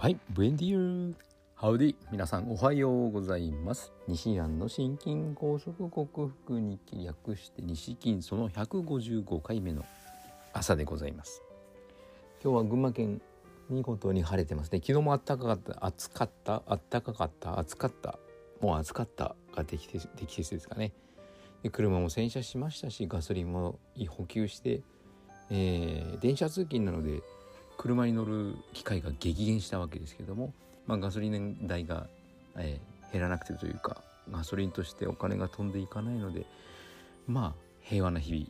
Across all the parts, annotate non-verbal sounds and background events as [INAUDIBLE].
はい、ブエンディーハウディ皆さんおはようございます。西安の心筋梗塞克服に略して西金その155回目の朝でございます。今日は群馬県見事に晴れてますね。昨日も暖かかった暑かった暖かかった暑かったもう暑かったが適切適切ですかね。で車も洗車しましたしガソリンも補給して、えー、電車通勤なので車に乗る機会が激減したわけですけども、まあ、ガソリン代が、えー、減らなくてというかガソリンとしてお金が飛んでいかないのでまあ平和な日々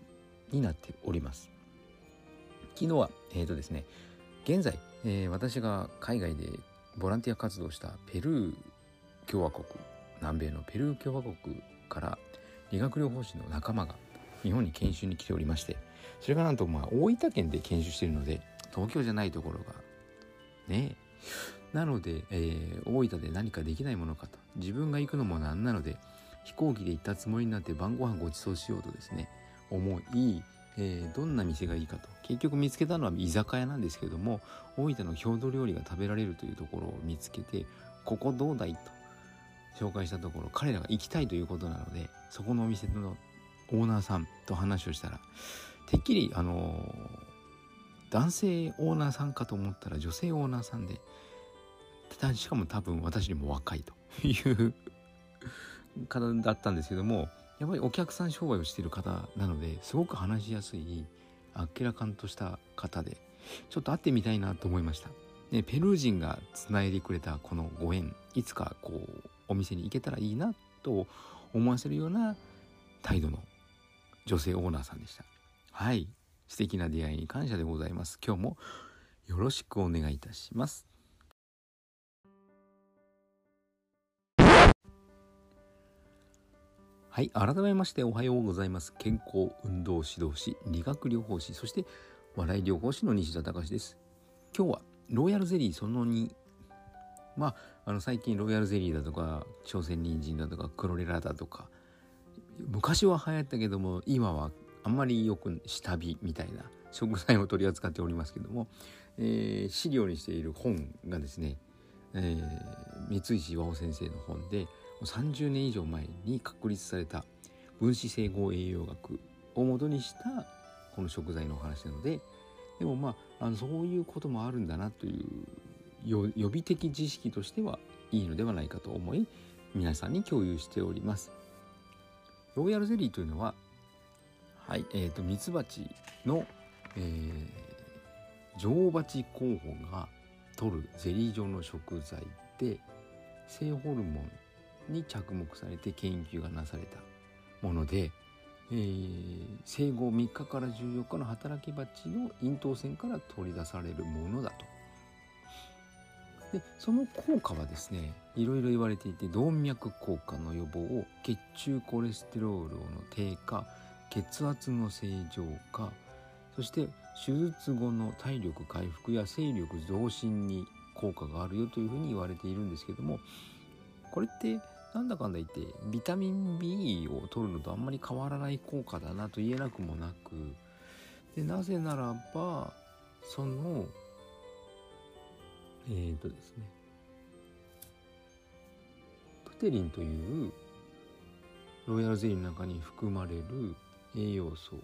になっております。昨日はえっ、ー、とですね現在、えー、私が海外でボランティア活動したペルー共和国南米のペルー共和国から理学療法士の仲間が日本に研修に来ておりましてそれがなんとまあ大分県で研修しているので東京じゃないところが。ね。なので、えー、大分で何かできないものかと。自分が行くのもなんなので飛行機で行ったつもりになって晩ご飯ごちそうしようとですね思い、えー、どんな店がいいかと。結局見つけたのは居酒屋なんですけども大分の郷土料理が食べられるというところを見つけてここどうだいと。紹介したところ彼らが行きたいということなのでそこのお店のオーナーさんと話をしたらてっきりあの男性オーナーさんかと思ったら女性オーナーさんでしかも多分私にも若いという [LAUGHS] 方だったんですけどもやっぱりお客さん商売をしている方なのですごく話しやすいあっけらかんとした方でちょっと会ってみたいなと思いました。でペルー人がつないでくれたこのご縁いつかこうお店に行けたらいいなと思わせるような態度の女性オーナーさんでした。はい素敵な出会いに感謝でございます。今日もよろしくお願いいたします。はい、改めましておはようございます。健康運動指導士、理学療法士、そして笑い療法士の西田隆です。今日はロイヤルゼリーその2。まあ、あの最近ロイヤルゼリーだとか朝鮮人参だとかクロレラだとか昔は流行ったけども今はあんまりよく下火みたいな食材を取り扱っておりますけども、えー、資料にしている本がですね、えー、三石和夫先生の本で30年以上前に確立された分子整合栄養学をもとにしたこの食材のお話なのででもまああのそういうこともあるんだなという予備的知識としてはいいのではないかと思い皆さんに共有しております。ロイヤルゼリーというのははい、えーと、ミツバチの、えー、女王蜂候補が取るゼリー状の食材で性ホルモンに着目されて研究がなされたもので、えー、生後3日から14日の働き蜂の咽頭腺から取り出されるものだと。でその効果はですねいろいろ言われていて動脈硬化の予防血中コレステロールの低下血圧の正常化そして手術後の体力回復や精力増進に効果があるよというふうに言われているんですけどもこれってなんだかんだ言ってビタミン B を取るのとあんまり変わらない効果だなと言えなくもなくでなぜならばそのえっ、ー、とですねプテリンというロイヤルゼリーの中に含まれる栄養素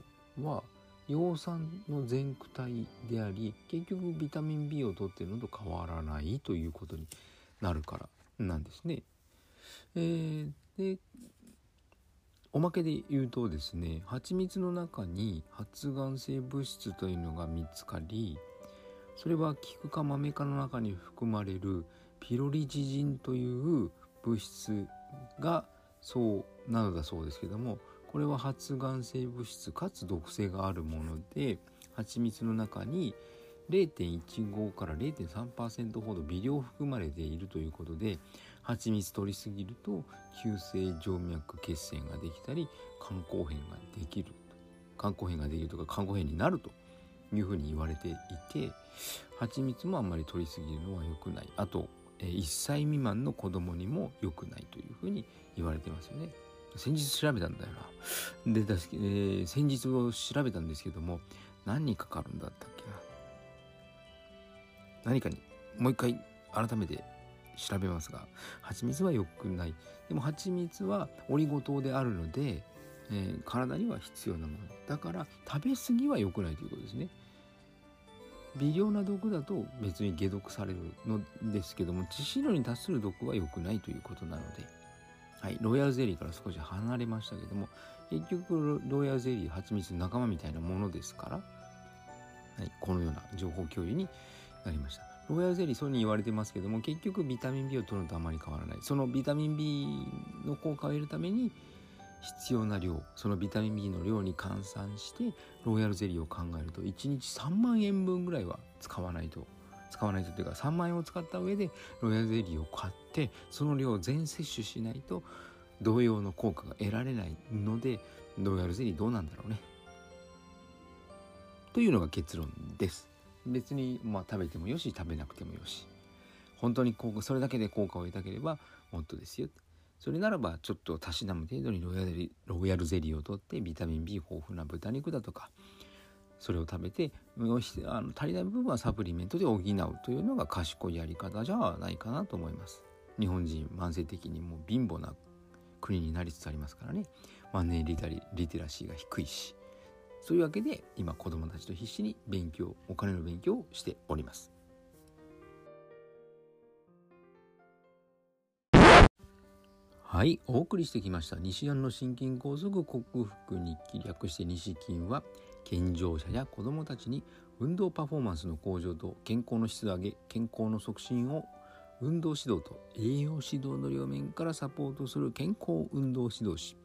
は葉酸の全躯体であり結局ビタミン B を取ってるのと変わらないということになるからなんですね。えー、でおまけで言うとですね蜂蜜の中に発がん性物質というのが見つかりそれはキク科マメ科の中に含まれるピロリジジンという物質がそうなのだそうですけどもこれは発がん性物質かつ毒性があるもので蜂蜜の中に0.15から0.3%ほど微量含まれているということで蜂蜜取りすぎると急性静脈血栓ができたり肝硬変ができる肝硬変ができるとか肝硬変になるというふうに言われていて蜂蜜もあんまり取りすぎるのは良くないあと1歳未満の子供にも良くないというふうに言われてますよね。先日調べたんだよな。で、だえー、先日を調べたんですけども、何にかかるんだったっけな。何かに、もう一回改めて調べますが。蜂蜜は良くない。でも蜂蜜はオリゴ糖であるので、えー、体には必要なもの。だから食べ過ぎは良くないということですね。微量な毒だと別に解毒されるのですけども致死量に達する毒は良くないということなので、はい、ロイヤルゼリーから少し離れましたけども結局ロイヤルゼリー蜂蜜仲間みたいなものですから、はい、このような情報共有になりました。ロイヤルゼリーそうに言われてますけども結局ビタミン B を取るのとあまり変わらない。そのビタミン B の効果を得るために必要な量そのビタミン B の量に換算してロイヤルゼリーを考えると1日3万円分ぐらいは使わないと使わないとっていうか3万円を使った上でロイヤルゼリーを買ってその量を全摂取しないと同様の効果が得られないのでロイヤルゼリーどうなんだろうね。というのが結論です。別にまあ食べてもよし食べなくてもよし。本当に効果それだけで効果を得たければもっとですよ。それならばちょっとたしなむ程度にロイヤルロイヤルゼリーをとってビタミン B 豊富な豚肉だとかそれを食べてあの足りない部分はサプリメントで補うというのが賢いやり方じゃないかなと思います。日本人慢性的にもう貧乏な国になりつつありますからねマネーリタリリテラシーが低いしそういうわけで今子どもたちと必死に勉強お金の勉強をしております。はいお送りしてきました。西安の心筋梗塞克服日記略して西筋は健常者や子どもたちに運動パフォーマンスの向上と健康の質を上げ健康の促進を運動指導と栄養指導の両面からサポートする健康運動指導士。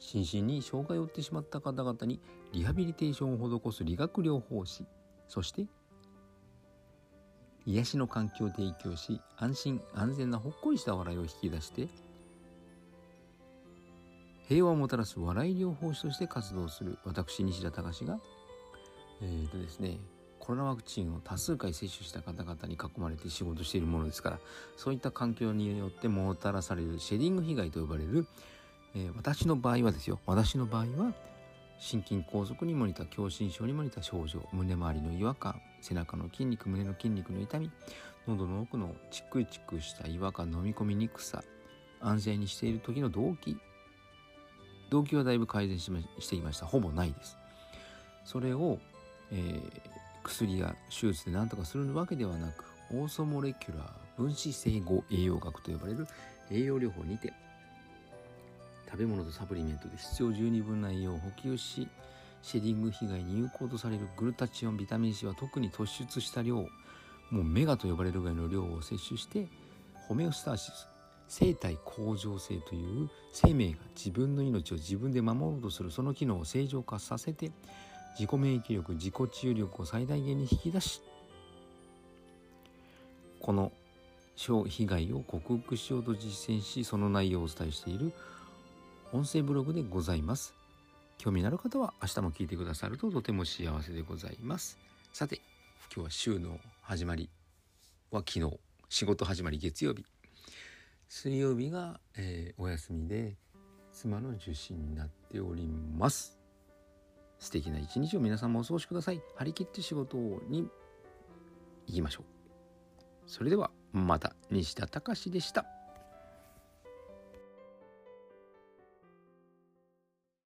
心身に障害を負ってしまった方々にリハビリテーションを施す理学療法士。そして癒しの環境を提供し安心安全なほっこりした笑いを引き出して平和をもたらす笑い療法士として活動する私西田隆がえーとですねコロナワクチンを多数回接種した方々に囲まれて仕事しているものですからそういった環境によってもたらされるシェディング被害と呼ばれる、えー、私の場合はですよ私の場合は心筋梗塞にも似た狭心症にも似た症状胸周りの違和感背中の筋肉胸の筋肉の痛み喉の奥のチクチクした違和感飲み込みにくさ安静にしている時の動機動機はだいぶ改善ししていました。ほぼないです。それを、えー、薬や手術で何とかするわけではなくオーソモレキュラー分子整合栄養学と呼ばれる栄養療法にて食べ物とサプリメントで必要十二分な栄養を補給しシェディング被害に有効とされるグルタチオンビタミン C は特に突出した量もうメガと呼ばれるぐらいの量を摂取してホメオスターシス生体向上性という生命が自分の命を自分で守ろうとするその機能を正常化させて自己免疫力自己治癒力を最大限に引き出しこの被害を克服しようと実践しその内容をお伝えしている音声ブログでございます。興味のある方は明日も聞いてくださるととても幸せでございます。さて、今日は週の始まりは昨日、仕事始まり月曜日。水曜日が、えー、お休みで妻の受診になっております。素敵な一日を皆さんもお過ごしください。張り切って仕事に行きましょう。それではまた西田隆でした。